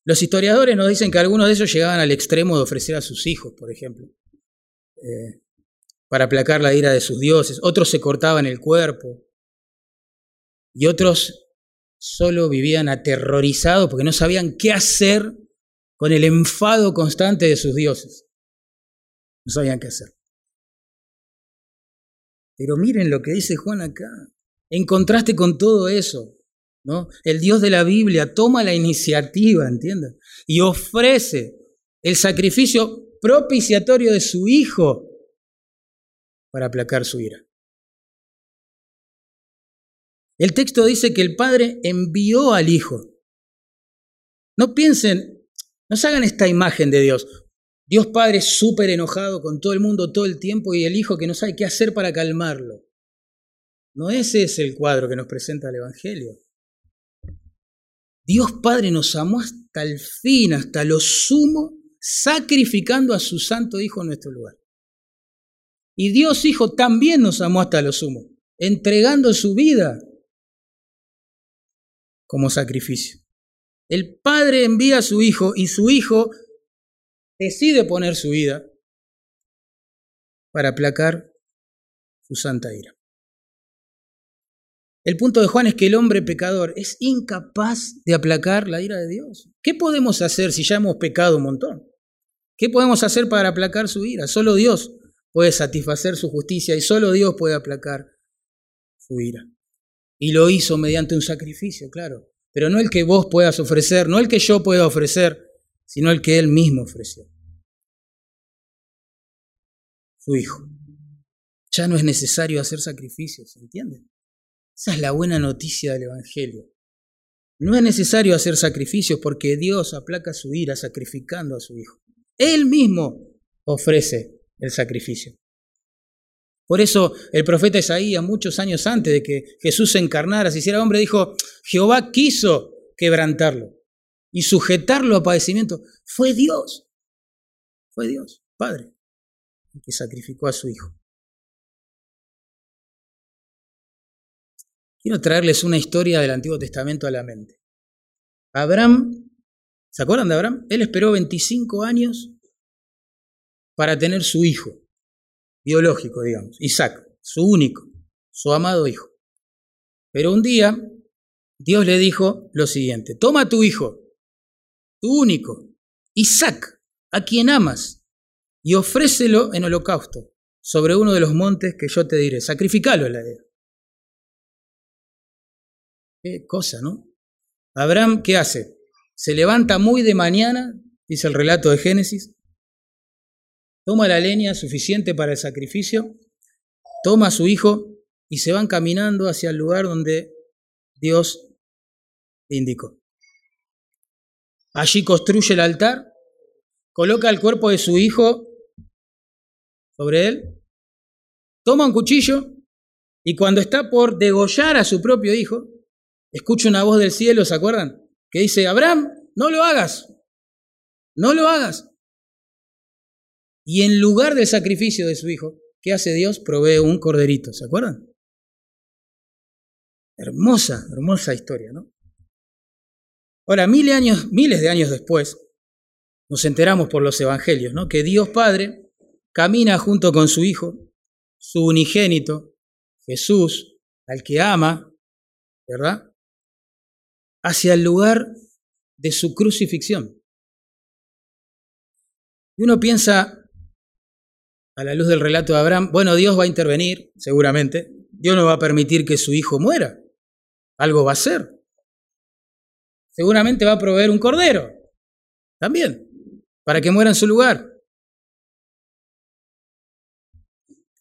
Los historiadores nos dicen que algunos de ellos llegaban al extremo de ofrecer a sus hijos, por ejemplo, eh, para aplacar la ira de sus dioses. Otros se cortaban el cuerpo y otros solo vivían aterrorizados porque no sabían qué hacer con el enfado constante de sus dioses. No sabían qué hacer. Pero miren lo que dice Juan acá. En contraste con todo eso, ¿no? El Dios de la Biblia toma la iniciativa, ¿entiendes? Y ofrece el sacrificio propiciatorio de su Hijo para aplacar su ira. El texto dice que el Padre envió al Hijo. No piensen, no se hagan esta imagen de Dios. Dios Padre súper enojado con todo el mundo todo el tiempo y el Hijo que no sabe qué hacer para calmarlo. No ese es el cuadro que nos presenta el Evangelio. Dios Padre nos amó hasta el fin, hasta lo sumo, sacrificando a su Santo Hijo en nuestro lugar. Y Dios Hijo también nos amó hasta lo sumo, entregando su vida como sacrificio. El Padre envía a su Hijo y su Hijo decide poner su vida para aplacar su santa ira. El punto de Juan es que el hombre pecador es incapaz de aplacar la ira de Dios. ¿Qué podemos hacer si ya hemos pecado un montón? ¿Qué podemos hacer para aplacar su ira? Solo Dios puede satisfacer su justicia y solo Dios puede aplacar su ira. Y lo hizo mediante un sacrificio, claro. Pero no el que vos puedas ofrecer, no el que yo pueda ofrecer, sino el que Él mismo ofreció su hijo. Ya no es necesario hacer sacrificios, ¿entienden? Esa es la buena noticia del Evangelio. No es necesario hacer sacrificios porque Dios aplaca su ira sacrificando a su Hijo. Él mismo ofrece el sacrificio. Por eso el profeta Isaías, muchos años antes de que Jesús se encarnara, se hiciera hombre, dijo, Jehová quiso quebrantarlo y sujetarlo a padecimiento. Fue Dios, fue Dios, Padre que sacrificó a su hijo. Quiero traerles una historia del Antiguo Testamento a la mente. Abraham, ¿se acuerdan de Abraham? Él esperó 25 años para tener su hijo, biológico, digamos, Isaac, su único, su amado hijo. Pero un día Dios le dijo lo siguiente, toma tu hijo, tu único, Isaac, a quien amas, y ofrécelo en holocausto sobre uno de los montes que yo te diré. Sacrificalo en la idea. Qué cosa, ¿no? Abraham, ¿qué hace? Se levanta muy de mañana, dice el relato de Génesis, toma la leña suficiente para el sacrificio, toma a su hijo y se van caminando hacia el lugar donde Dios indicó. Allí construye el altar, coloca el cuerpo de su hijo sobre él, toma un cuchillo y cuando está por degollar a su propio hijo, escucha una voz del cielo, ¿se acuerdan? Que dice, Abraham, no lo hagas, no lo hagas. Y en lugar del sacrificio de su hijo, ¿qué hace Dios? Provee un corderito, ¿se acuerdan? Hermosa, hermosa historia, ¿no? Ahora, miles, de años después, nos enteramos por los evangelios, ¿no? Que Dios Padre camina junto con su Hijo, su unigénito, Jesús, al que ama, ¿verdad? Hacia el lugar de su crucifixión. Y uno piensa, a la luz del relato de Abraham, bueno, Dios va a intervenir, seguramente. Dios no va a permitir que su hijo muera. Algo va a hacer. Seguramente va a proveer un cordero, también, para que muera en su lugar.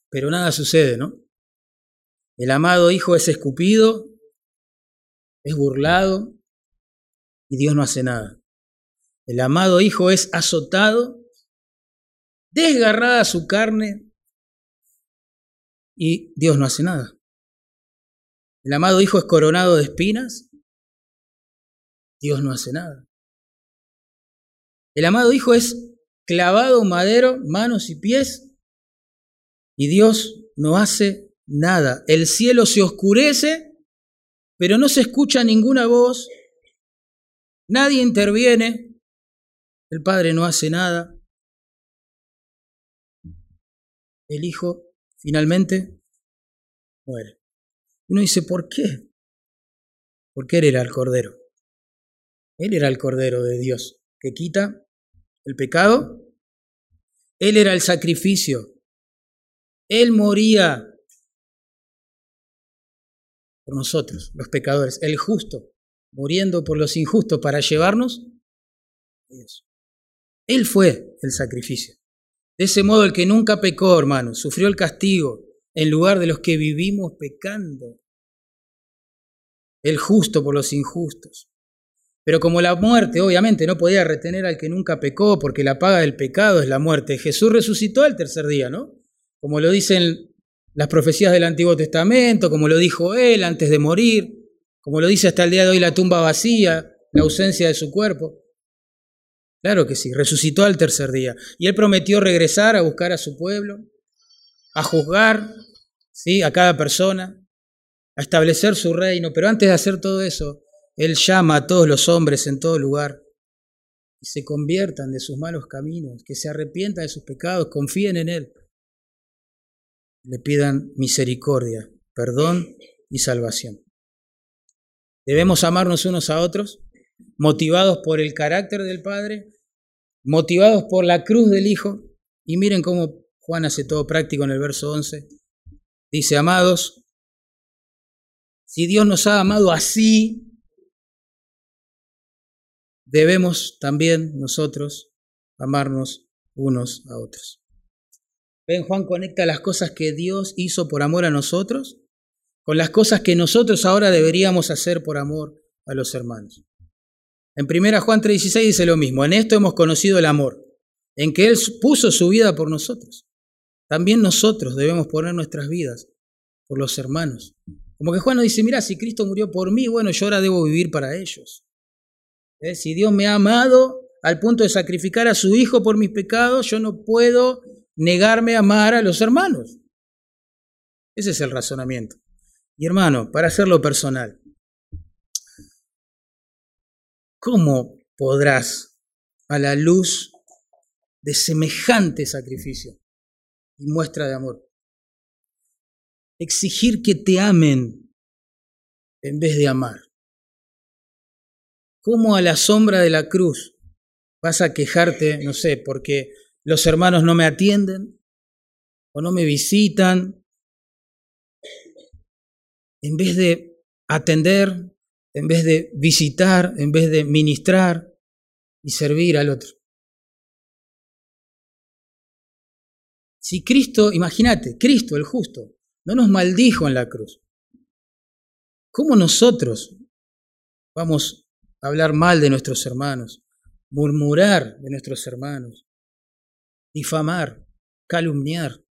Pero nada sucede, ¿no? El amado Hijo es escupido, es burlado y Dios no hace nada. El amado Hijo es azotado, desgarrada su carne y Dios no hace nada. El amado Hijo es coronado de espinas, Dios no hace nada. El amado Hijo es clavado madero, manos y pies, y Dios no hace nada. El cielo se oscurece, pero no se escucha ninguna voz, nadie interviene, el Padre no hace nada. El Hijo finalmente muere. Uno dice, ¿por qué? Porque Él era el Cordero. Él era el Cordero de Dios que quita el pecado. Él era el sacrificio él moría por nosotros, los pecadores, el justo, muriendo por los injustos para llevarnos a Dios. Él fue el sacrificio. De ese modo, el que nunca pecó, hermano, sufrió el castigo en lugar de los que vivimos pecando. El justo por los injustos. Pero como la muerte obviamente no podía retener al que nunca pecó, porque la paga del pecado es la muerte, Jesús resucitó al tercer día, ¿no? Como lo dicen las profecías del Antiguo Testamento, como lo dijo él antes de morir, como lo dice hasta el día de hoy la tumba vacía, la ausencia de su cuerpo. Claro que sí, resucitó al tercer día. Y él prometió regresar a buscar a su pueblo, a juzgar ¿sí? a cada persona, a establecer su reino. Pero antes de hacer todo eso, él llama a todos los hombres en todo lugar y se conviertan de sus malos caminos, que se arrepientan de sus pecados, confíen en Él, le pidan misericordia, perdón y salvación. Debemos amarnos unos a otros, motivados por el carácter del Padre, motivados por la cruz del Hijo. Y miren cómo Juan hace todo práctico en el verso 11. Dice, amados, si Dios nos ha amado así, debemos también nosotros amarnos unos a otros. ¿Ven? Juan conecta las cosas que Dios hizo por amor a nosotros con las cosas que nosotros ahora deberíamos hacer por amor a los hermanos. En 1 Juan 3:16 dice lo mismo, en esto hemos conocido el amor, en que Él puso su vida por nosotros. También nosotros debemos poner nuestras vidas por los hermanos. Como que Juan nos dice, mira, si Cristo murió por mí, bueno, yo ahora debo vivir para ellos. ¿Eh? Si Dios me ha amado al punto de sacrificar a su Hijo por mis pecados, yo no puedo negarme a amar a los hermanos. Ese es el razonamiento. Y hermano, para hacerlo personal, ¿cómo podrás, a la luz de semejante sacrificio y muestra de amor, exigir que te amen en vez de amar? ¿Cómo a la sombra de la cruz vas a quejarte, no sé, porque los hermanos no me atienden o no me visitan? En vez de atender, en vez de visitar, en vez de ministrar y servir al otro. Si Cristo, imagínate, Cristo el justo, no nos maldijo en la cruz, ¿cómo nosotros vamos hablar mal de nuestros hermanos, murmurar de nuestros hermanos, difamar, calumniar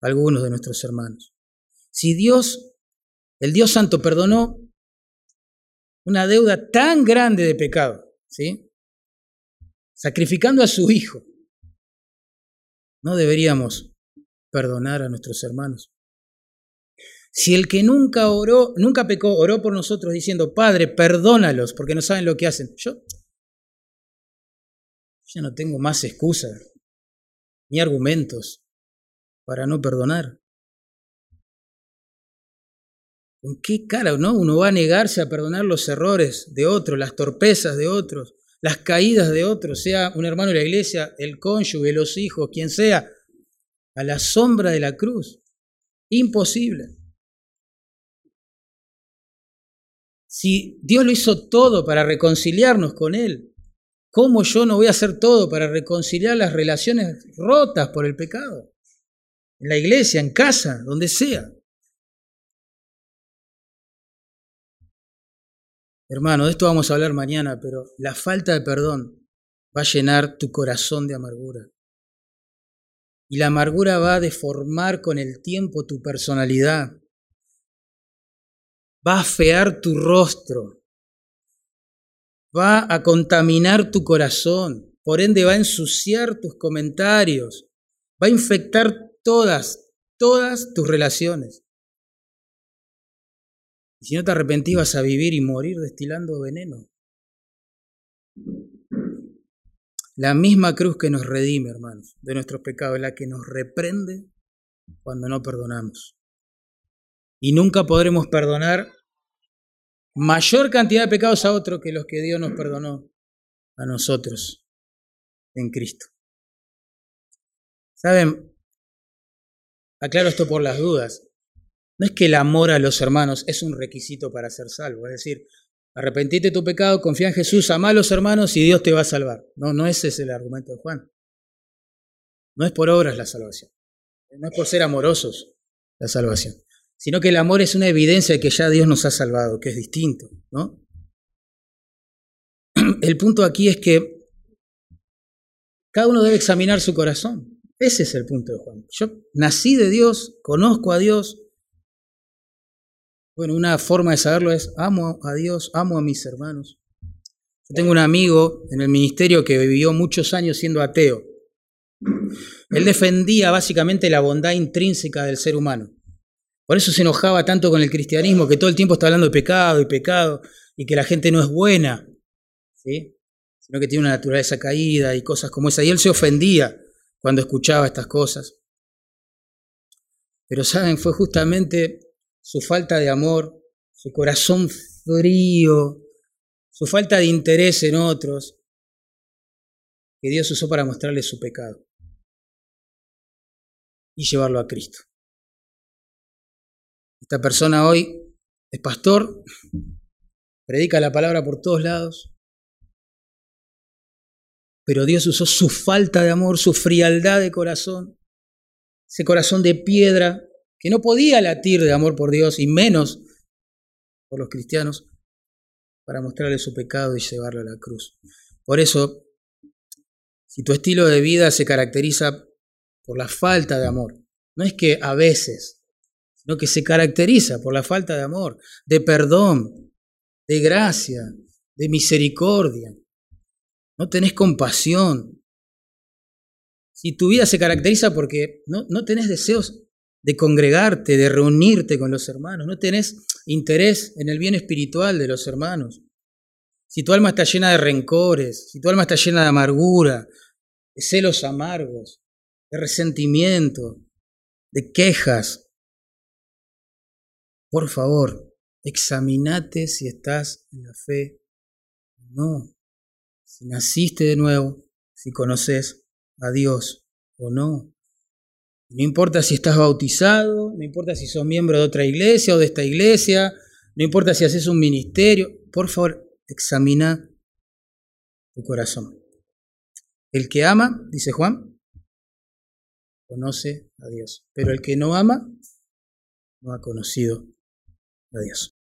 a algunos de nuestros hermanos. Si Dios, el Dios Santo, perdonó una deuda tan grande de pecado, ¿sí? Sacrificando a su Hijo, ¿no deberíamos perdonar a nuestros hermanos? Si el que nunca oró, nunca pecó, oró por nosotros diciendo, Padre, perdónalos porque no saben lo que hacen. Yo ya no tengo más excusas ni argumentos para no perdonar. ¿Con qué cara no? uno va a negarse a perdonar los errores de otros, las torpezas de otros, las caídas de otros, sea un hermano de la iglesia, el cónyuge, los hijos, quien sea, a la sombra de la cruz? Imposible. Si Dios lo hizo todo para reconciliarnos con Él, ¿cómo yo no voy a hacer todo para reconciliar las relaciones rotas por el pecado? En la iglesia, en casa, donde sea. Hermano, de esto vamos a hablar mañana, pero la falta de perdón va a llenar tu corazón de amargura. Y la amargura va a deformar con el tiempo tu personalidad va a fear tu rostro, va a contaminar tu corazón, por ende va a ensuciar tus comentarios, va a infectar todas, todas tus relaciones. Y si no te arrepentís vas a vivir y morir destilando veneno. La misma cruz que nos redime, hermanos, de nuestros pecados, la que nos reprende cuando no perdonamos. Y nunca podremos perdonar mayor cantidad de pecados a otro que los que Dios nos perdonó a nosotros en Cristo. ¿Saben? Aclaro esto por las dudas. No es que el amor a los hermanos es un requisito para ser salvo, es decir, arrepentite tu pecado, confía en Jesús, ama a los hermanos y Dios te va a salvar. No, no ese es el argumento de Juan. No es por obras la salvación, no es por ser amorosos la salvación, sino que el amor es una evidencia de que ya Dios nos ha salvado, que es distinto, ¿no? El punto aquí es que cada uno debe examinar su corazón. Ese es el punto de Juan. Yo nací de Dios, conozco a Dios. Bueno, una forma de saberlo es amo a Dios, amo a mis hermanos. Yo tengo un amigo en el ministerio que vivió muchos años siendo ateo. Él defendía básicamente la bondad intrínseca del ser humano. Por eso se enojaba tanto con el cristianismo, que todo el tiempo está hablando de pecado y pecado, y que la gente no es buena, ¿sí? sino que tiene una naturaleza caída y cosas como esa. Y él se ofendía cuando escuchaba estas cosas. Pero saben, fue justamente su falta de amor, su corazón frío, su falta de interés en otros, que Dios usó para mostrarle su pecado y llevarlo a Cristo. Esta persona hoy es pastor, predica la palabra por todos lados, pero Dios usó su falta de amor, su frialdad de corazón, ese corazón de piedra que no podía latir de amor por Dios y menos por los cristianos, para mostrarle su pecado y llevarlo a la cruz. Por eso, si tu estilo de vida se caracteriza por la falta de amor, no es que a veces, sino que se caracteriza por la falta de amor, de perdón, de gracia, de misericordia, no tenés compasión. Si tu vida se caracteriza porque no, no tenés deseos de congregarte, de reunirte con los hermanos, no tenés interés en el bien espiritual de los hermanos. Si tu alma está llena de rencores, si tu alma está llena de amargura, de celos amargos, de resentimiento, de quejas, por favor, examinate si estás en la fe o no si naciste de nuevo, si conoces a Dios o no. No importa si estás bautizado, no importa si sos miembro de otra iglesia o de esta iglesia, no importa si haces un ministerio, por favor, examina tu corazón. El que ama, dice Juan, conoce a Dios, pero el que no ama, no ha conocido a Dios.